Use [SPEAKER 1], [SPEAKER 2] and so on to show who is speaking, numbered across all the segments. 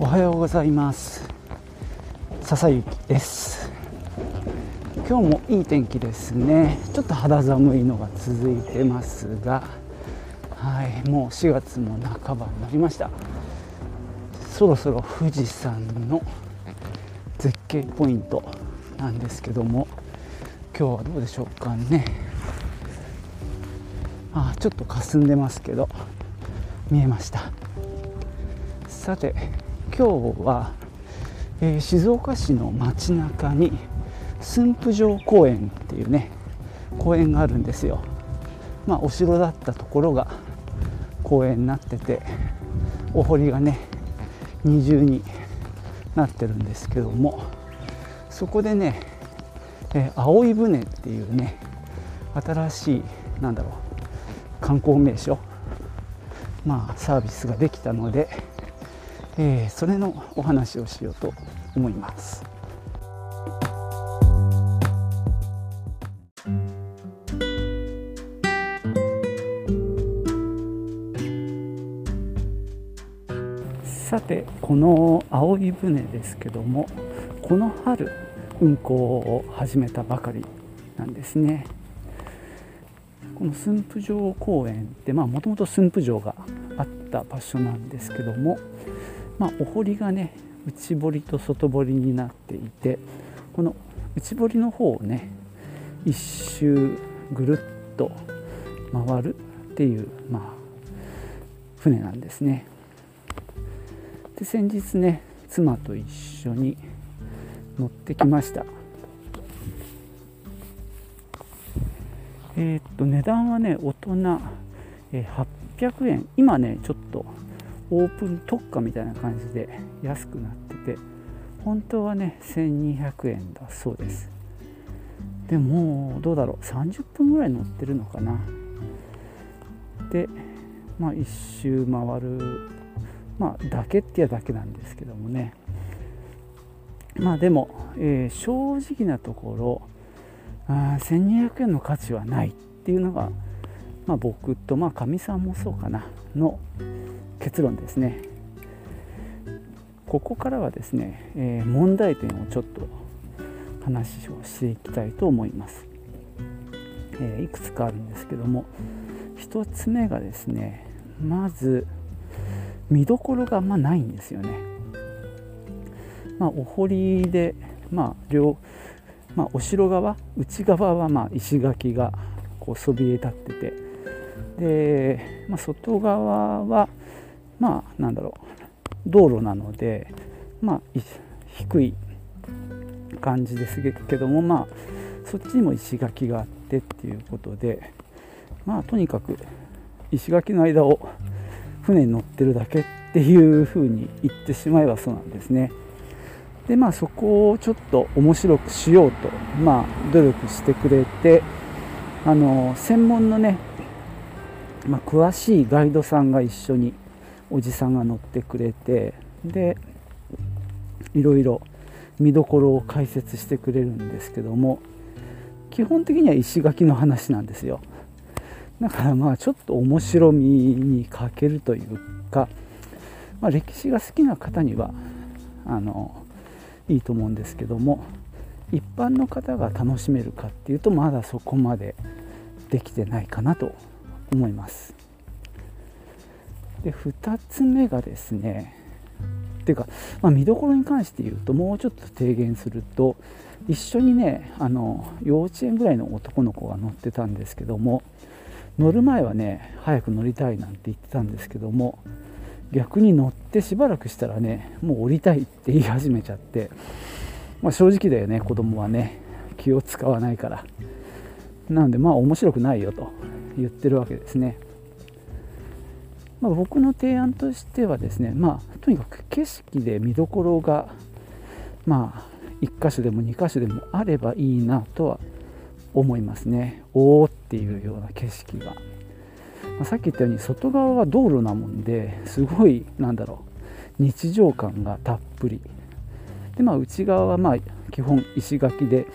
[SPEAKER 1] おはようございます。笹雪です。今日もいい天気ですね。ちょっと肌寒いのが続いてますがはいもう4月も半ばになりました。そろそろ富士山の絶景ポイントなんですけども今日はどうでしょうかね。あちょっと霞んでますけど見えました。さて今日は、えー、静岡市の街中に駿府城公園っていうね公園があるんですよ。まあお城だったところが公園になっててお堀がね二重になってるんですけどもそこでね、えー、青い船っていうね新しいなんだろう観光名所まあサービスができたので、えー、それのお話をしようと思います。さてこの青い船ですけどもこの春運行を始めたばかりなんですねこの駿府城公園ってもともと駿府城があった場所なんですけども、まあ、お堀がね内堀と外堀になっていてこの内堀の方をね一周ぐるっと回るっていう、まあ、船なんですね。で先日ね妻と一緒に乗ってきましたえー、っと値段はね大人、え800円今ねちょっとオープン特価みたいな感じで安くなってて本当はね1200円だそうです。でもどうだろう30分ぐらい乗ってるのかな。でまあ一周回る。まあだけってやだけなんですけどもね。まあでも、えー、正直なところあ1200円の価値はないっていうのが、まあ、僕とまあかみさんもそうかなの結論ですね。ここからはですね、えー、問題点をちょっと話をしていきたいと思います、えー、いくつかあるんですけども1つ目がですねまず見どころがあんまないんですよね。まあお堀でまあ両まあ、お城側内側はま石垣がこうそびえ立っててで、まあ、外側はまあなんだろう道路なので、まあ、低い感じですけどもまあそっちにも石垣があってっていうことでまあとにかく石垣の間を船に乗ってるだけっていうふうに言ってしまえばそうなんですね。でまあそこをちょっと面白くしようとまあ努力してくれてあの専門のね、まあ、詳しいガイドさんが一緒におじさんが乗ってくれてでいろいろ見どころを解説してくれるんですけども基本的には石垣の話なんですよ。だからまあちょっと面白みに欠けるというか、まあ、歴史が好きな方にはあのいいと思うんですけども一般の方が楽しめるかっていうとまだそこまでできてないかなと思います。で2つ目がですねっていうか、まあ、見どころに関して言うともうちょっと提言すると一緒にねあの幼稚園ぐらいの男の子が乗ってたんですけども乗る前はね早く乗りたいなんて言ってたんですけども逆に乗ってしばらくしたらねもう降りたいって言い始めちゃって、まあ、正直だよね子供はね気を使わないから。なんでまあ面白くないよと。言ってるわけですね、まあ、僕の提案としてはですねまあとにかく景色で見どころがまあ1箇所でも2箇所でもあればいいなとは思いますね。おおっていうような景色が。まあ、さっき言ったように外側は道路なもんですごいなんだろう日常感がたっぷり。でまあ内側はまあ基本石垣で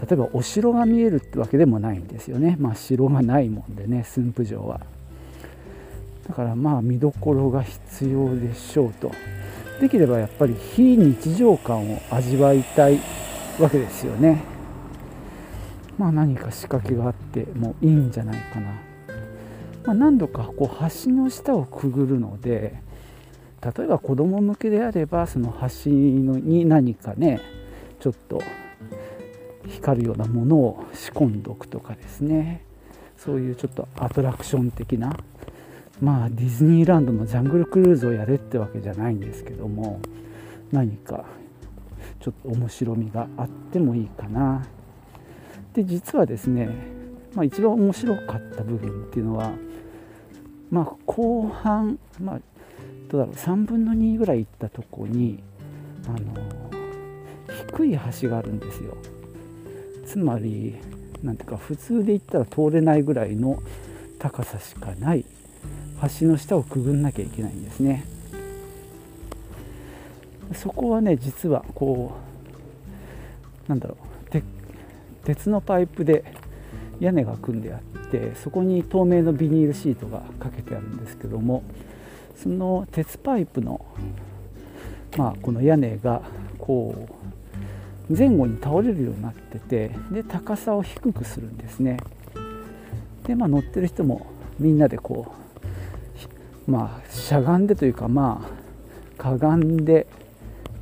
[SPEAKER 1] 例えばお城が見えるってわけでもないんですよね。まあ城がないもんでね駿府城は。だからまあ見どころが必要でしょうと。できればやっぱり非日常感を味わいたいわけですよね。まあ何か仕掛けがあってもいいんじゃないかな、まあ、何度かこう橋の下をくぐるので例えば子供向けであればその橋に何かねちょっと光るようなものを仕込んどくとかですね。そういうちょっとアトラクション的なまあディズニーランドのジャングルクルーズをやれってわけじゃないんですけども何かちょっと面白みがあってもいいかな。で実はですね、まあ、一番面白かった部分っていうのはまあ後半まあどうだろう3分の2ぐらい行ったとこにあの低い橋があるんですよ。つまりなんていうか普通で行ったら通れないぐらいの高さしかない橋の下をくぐんなきゃいけないんですね。そこはね実はこうなんだろう鉄のパイプで屋根が組んであってそこに透明のビニールシートがかけてあるんですけどもその鉄パイプのまあこの屋根がこう前後に倒れるようになっててで高さを低くするんですね。でまあ乗ってる人もみんなでこうまあしゃがんでというかまあかがんで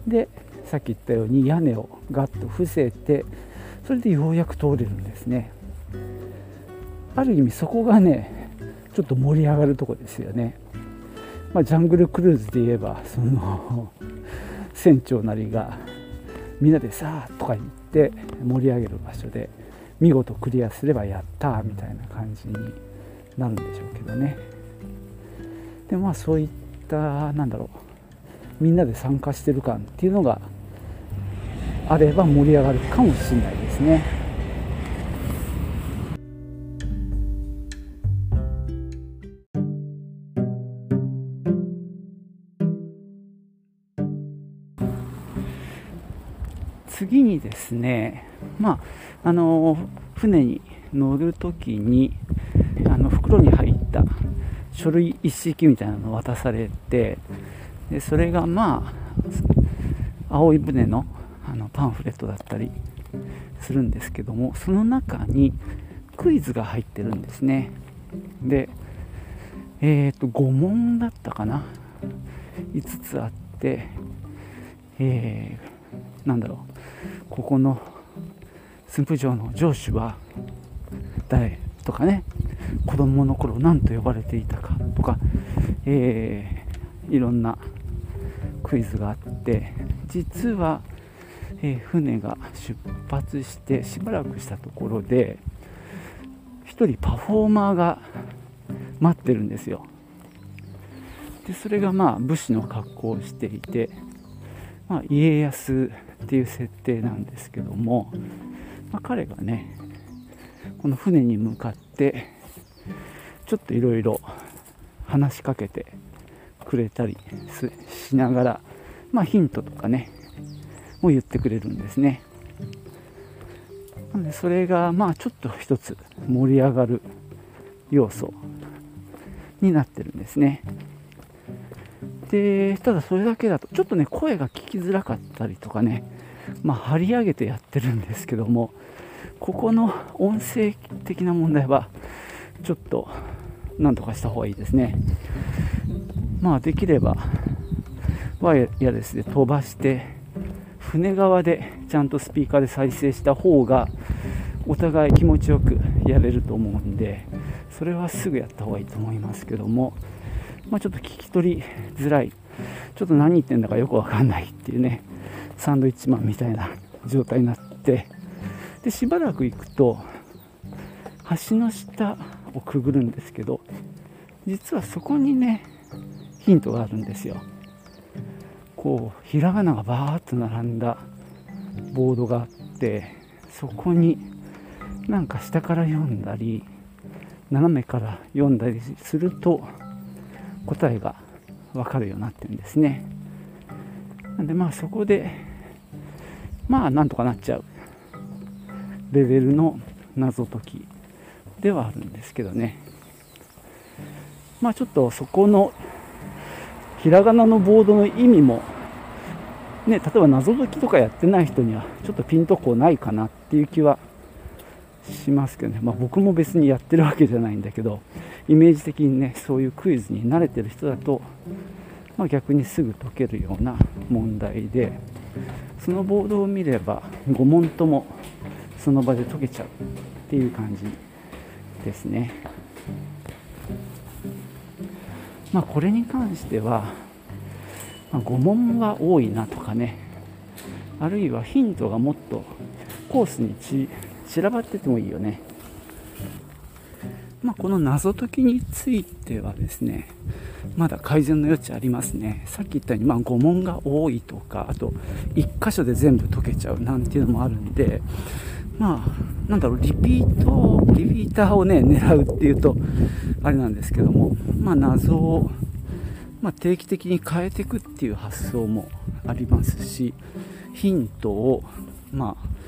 [SPEAKER 1] でさっき言ったように屋根をガッと伏せてそれでようやく通れるんですね。ある意味そこがねちょっと盛り上がるとこですよね、まあ、ジャングルクルーズで言えばその 船長なりがみんなでさあとか言って盛り上げる場所で見事クリアすればやったみたいな感じになるんでしょうけどねでまあそういったなんだろうみんなで参加してる感っていうのがあれば盛り上がるかもしれないですね。ですね、まあ、あの船に乗るときにあの袋に入った書類一式みたいなのを渡されてでそれがまあ青い船のあのパンフレットだったりするんですけどもその中にクイズが入ってるんですね。でえっ、ー、と5問だったかな？5つあってえー、なんだろう。ここの駿府城の城主は誰？とかね。子供の頃何と呼ばれていたか。とか、えー、いろんなクイズがあって。実は、えー、船が出発してしばらくしたところで1人パフォーマーが待ってるんですよ。でそれがまあ武士の格好をしていて、まあ、家康っていう設定なんですけども、まあ、彼がねこの船に向かってちょっといろいろ話しかけてくれたりしながら、まあ、ヒントとかねも言ってくれるんですね。なのでそれがまあちょっと一つ盛り上がる要素になってるんですね。でただそれだけだとちょっとね声が聞きづらかったりとかねまあ張り上げてやってるんですけどもここの音声的な問題はちょっとなんとかした方がいいですね。まあできればワイヤレスで飛ばして船側でちゃんとスピーカーで再生した方がお互い気持ちよくやれると思うんでそれはすぐやった方がいいと思いますけどもまあ、ちょっと聞き取りづらい。ちょっと何言ってんだかよくわかんないっていうね。サンドイッチマンみたいな状態になって。でしばらく行くと橋の下をくぐるんですけど実はそこにねヒントがあるんですよ。こうひらがながバーッと並んだボードがあってそこになんか下から読んだり斜めから読んだりすると答えが分かるようになってるんですね。なんでまあそこでまあなんとかなっちゃうレベルの謎解きではあるんですけどね。まあちょっとそこのひらがなのボードの意味もね、例えば謎解きとかやってない人にはちょっとピンとこないかなっていう気はしますけどね、まあ、僕も別にやってるわけじゃないんだけどイメージ的にねそういうクイズに慣れてる人だと、まあ、逆にすぐ解けるような問題でそのボードを見れば5問ともその場で解けちゃうっていう感じですね。まあ、これに関しては、ま、5問は多いなとかねあるいはヒントがもっとコースに散らばっててもいいよね。まあ、この謎解きについてはですねまだ改善の余地ありますね。さっき言ったように、まあ、5問が多いとかあと1箇所で全部解けちゃうなんていうのもあるんでまあなんだろうリピートリピーターをね狙うっていうとあれなんですけどもまあ謎を、まあ、定期的に変えていくっていう発想もありますしヒントをまあ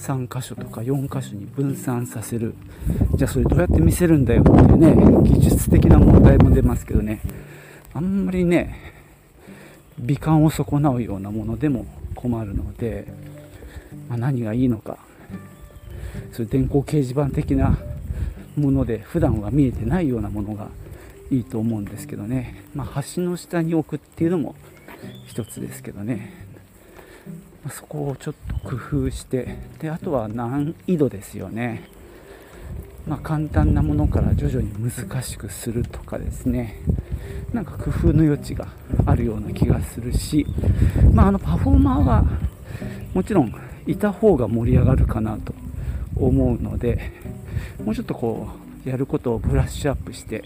[SPEAKER 1] 3箇所とか4箇所に分散させる。じゃあそれどうやって見せるんだよっていうね技術的な問題も出ますけどね。あんまりね美観を損なうようなものでも困るので、まあ、何がいいのか。そういう電光掲示板的なもので普段は見えてないようなものがいいと思うんですけどね、まあ、橋の下に置くっていうのも一つですけどね。そこをちょっと工夫してであとは難易度ですよね、まあ、簡単なものから徐々に難しくするとかですね。なんか工夫の余地があるような気がするし、まあ、あのパフォーマーはもちろんいた方が盛り上がるかなと思うのでもうちょっとこうやることをブラッシュアップして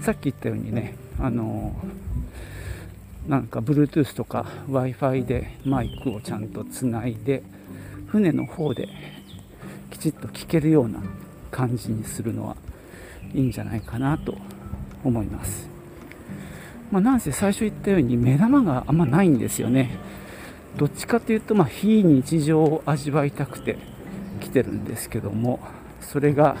[SPEAKER 1] さっき言ったようにねあのなんか Bluetooth とか Wi-Fi でマイクをちゃんとつないで船の方できちっと聞けるような感じにするのはいいんじゃないかなと思います。まあ、なんせ最初言ったように目玉があんまないんですよね。どっちかというと、ま、非日常を味わいたくて来てるんですけども、それが、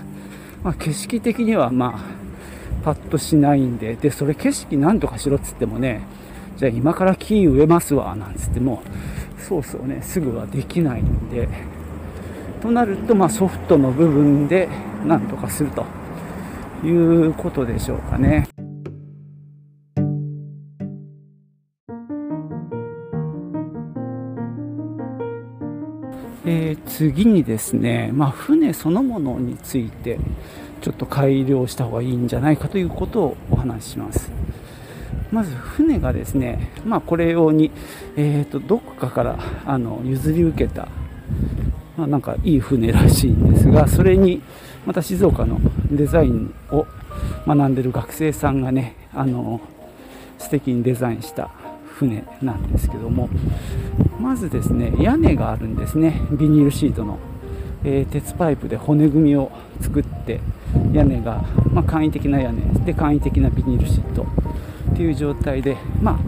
[SPEAKER 1] ま、景色的にはまあ、パッとしないんで、で、それ景色なんとかしろっつってもね、じゃあ今から木植えますわ、なんつっても、そうそうね、すぐはできないんで、となると、まあ、ソフトの部分でなんとかするということでしょうかね。えー、次にですね、まあ、船そのものについてちょっと改良した方がいいんじゃないかということをお話しします。まず船がですね、まあ、これ用に、えーと、どこかからあの譲り受けた、まあ、なんかいい船らしいんですがそれにまた静岡のデザインを学んでる学生さんがねあの素敵にデザインした船なんですけどもまずですね屋根があるんですねビニールシートの、えー、鉄パイプで骨組みを作って屋根が、まあ、簡易的な屋根で簡易的なビニールシート。っていう状態でまあ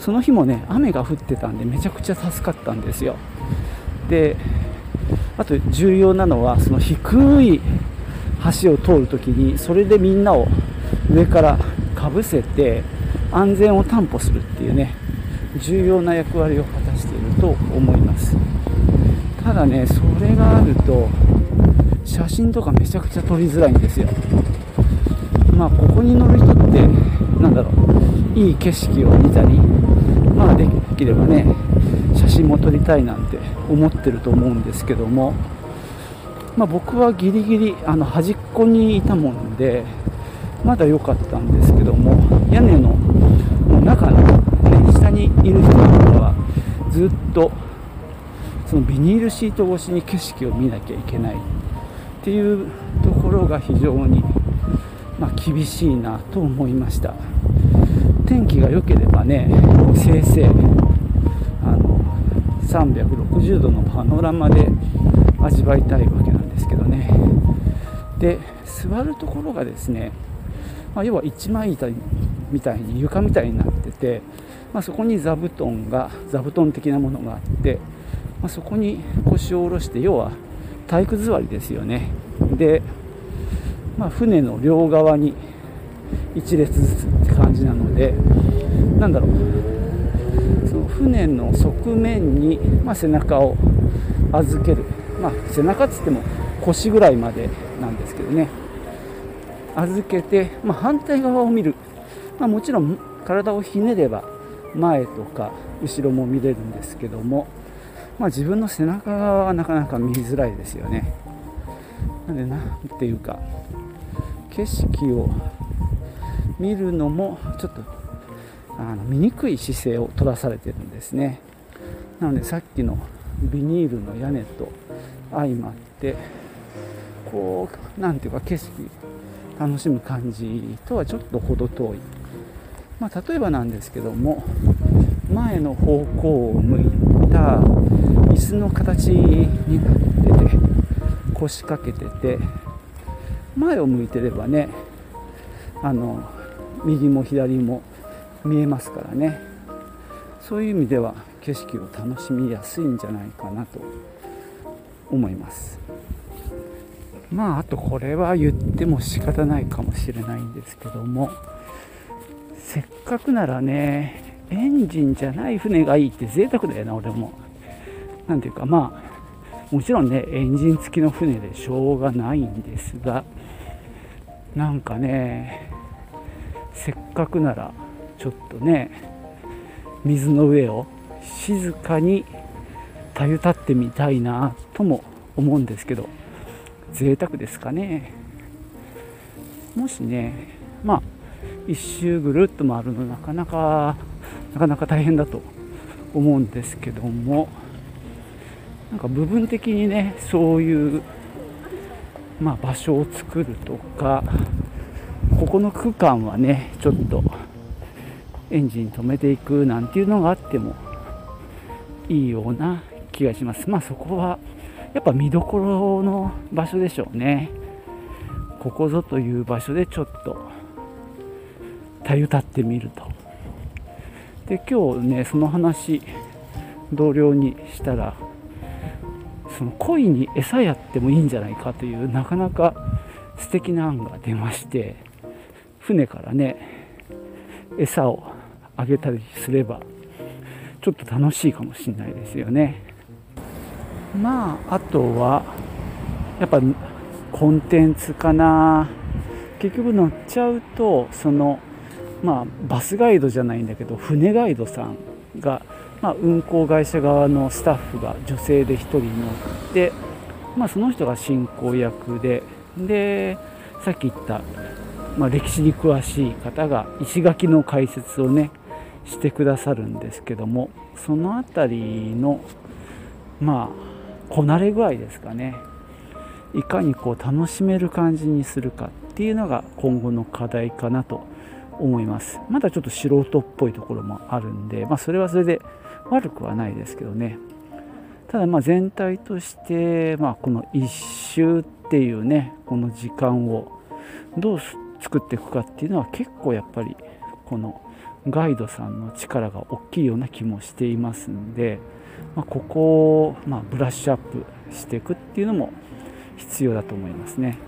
[SPEAKER 1] その日もね雨が降ってたんでめちゃくちゃ助かったんですよ。であと重要なのはその低い橋を通るときにそれでみんなを上からかぶせて安全を担保するっていうね重要な役割を果たしていると思います。ただねそれがあると写真とかめちゃくちゃ撮りづらいんですよ。まあここに乗る人なんだろういい景色を見たりまあできればね写真も撮りたいなんて思ってると思うんですけどもまあ、僕はギリギリあの端っこにいたもんでまだ良かったんですけども屋根の中の、ね、下にいる人はずっとそのビニールシート越しに景色を見なきゃいけないっていうところが非常に、厳しいなと思いました。天気が良ければねせいぜいあの360度のパノラマで味わいたいわけなんですけどね。で座るところがですね、まあ、要は一枚板みたいに床みたいになってて、まあ、そこに座布団が座布団的なものがあって、まあ、そこに腰を下ろして要は体育座りですよね。で、まあ、船の両側に1列ずつって感じなのでなんだろう。その船の側面に、まあ、背中を預ける、まあ、背中っつっても腰ぐらいまでなんですけどね。預けて、まあ、反対側を見る、まあ、もちろん体をひねれば前とか後ろも見れるんですけども、まあ、自分の背中側はなかなか見づらいですよね。なんでなんていうか景色を見るのもちょっとあの見にくい姿勢を取らされてるんですね。なのでさっきのビニールの屋根と相まってこう何ていうか景色楽しむ感じとはちょっと程遠い、まあ、例えばなんですけども前の方向を向いた椅子の形になってて腰掛けてて前を向いてればねあの右も左も見えますからね。そういう意味では景色を楽しみやすいんじゃないかなと思います。まああとこれは言っても仕方ないかもしれないんですけどもせっかくならねエンジンじゃない船がいいって贅沢だよな俺も。何ていうかまあもちろんねエンジン付きの船でしょうがないんですがなんかねせっかくならちょっとね水の上を静かにたゆたってみたいなとも思うんですけど贅沢ですかね。もしねまあ一周ぐるっと回るのなかなかなかなか大変だと思うんですけどもなんか部分的にねそういうまあ、場所を作るとかここの区間はねちょっとエンジン止めていくなんていうのがあってもいいような気がします。まあそこはやっぱ見どころの場所でしょうね。ここぞという場所でちょっとたゆたってみると。で今日ねその話同僚にしたらその鯉に餌やってもいいんじゃないかというなかなか素敵な案が出まして船からね餌をあげたりすればちょっと楽しいかもしれないですよね。まああとはやっぱコンテンツかな。結局乗っちゃうとそのまあバスガイドじゃないんだけど船ガイドさんがまあ、運航会社側のスタッフが女性で1人乗って、まあ、その人が進行役ででさっき言った、まあ、歴史に詳しい方が石垣の解説をねしてくださるんですけどもその辺りのまあこなれ具合ですかね。いかにこう楽しめる感じにするかっていうのが今後の課題かなと思います。まだちょっと素人っぽいところもあるんで、まあ、それはそれで悪くはないですけどねただま全体として、まあ、この1周っていうねこの時間をどう作っていくかっていうのは結構やっぱりこのガイドさんの力が大きいような気もしていますんで、まあ、ここをまブラッシュアップしていくっていうのも必要だと思いますね。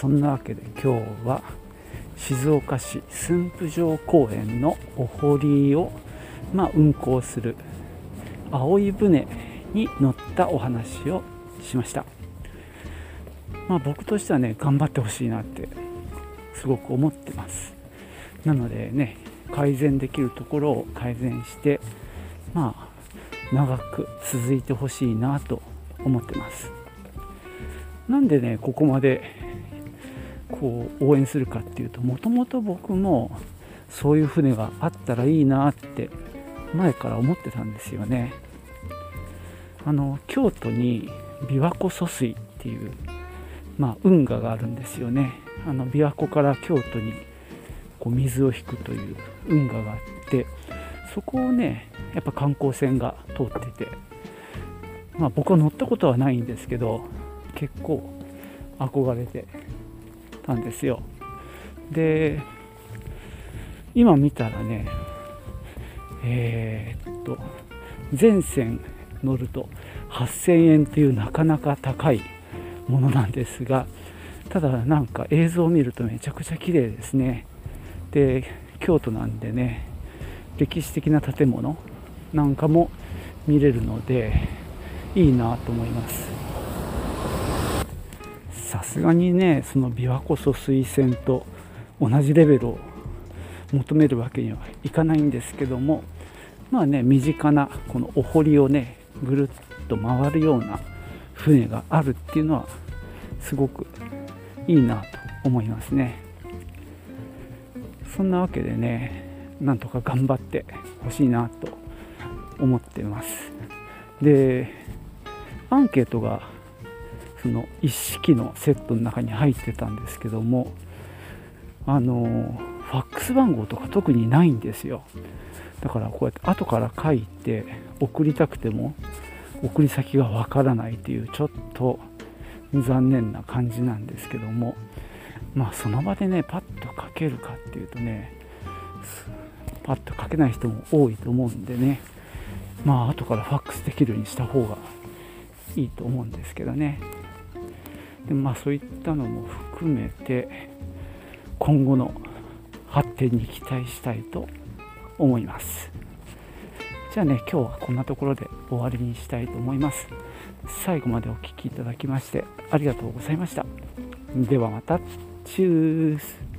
[SPEAKER 1] そんなわけで今日は静岡市駿府城公園のお堀を、まあ、運行する葵船に乗ったお話をしました、まあ、僕としてはね頑張ってほしいなってすごく思ってます。なのでね改善できるところを改善してまあ長く続いてほしいなと思ってます。なんでねここまでこう応援するかっていうともともと僕もそういう船があったらいいなって前から思ってたんですよね。あの京都に琵琶湖疎水っていうまあ運河があるんですよね。あの琵琶湖から京都にこう水を引くという運河があってそこをねやっぱ観光船が通っててまあ僕は乗ったことはないんですけど結構憧れてたんですよ。で今見たらねえー、っと全線乗ると8000円というなかなか高いものなんですがただなんか映像を見るとめちゃくちゃ綺麗ですね。で京都なんでね歴史的な建物なんかも見れるのでいいなと思います。さすがにねその琵琶湖疎水線と同じレベルを求めるわけにはいかないんですけどもまあね身近なこのお堀をねぐるっと回るような船があるっていうのはすごくいいなと思いますね。そんなわけでねなんとか頑張ってほしいなと思ってます。でアンケートがその一式のセットの中に入ってたんですけどもあのファックス番号とか特にないんですよ。だからこうやって後から書いて送りたくても送り先がわからないというちょっと残念な感じなんですけどもまあその場でねパッと書けるかっていうとねパッと書けない人も多いと思うんでねまあ後からファックスできるようにした方がいいと思うんですけどね。でまあそういったのも含めて今後の発展に期待したいと思います。じゃあね今日はこんなところで終わりにしたいと思います。最後までお聴きいただきましてありがとうございました。ではまた。チュース。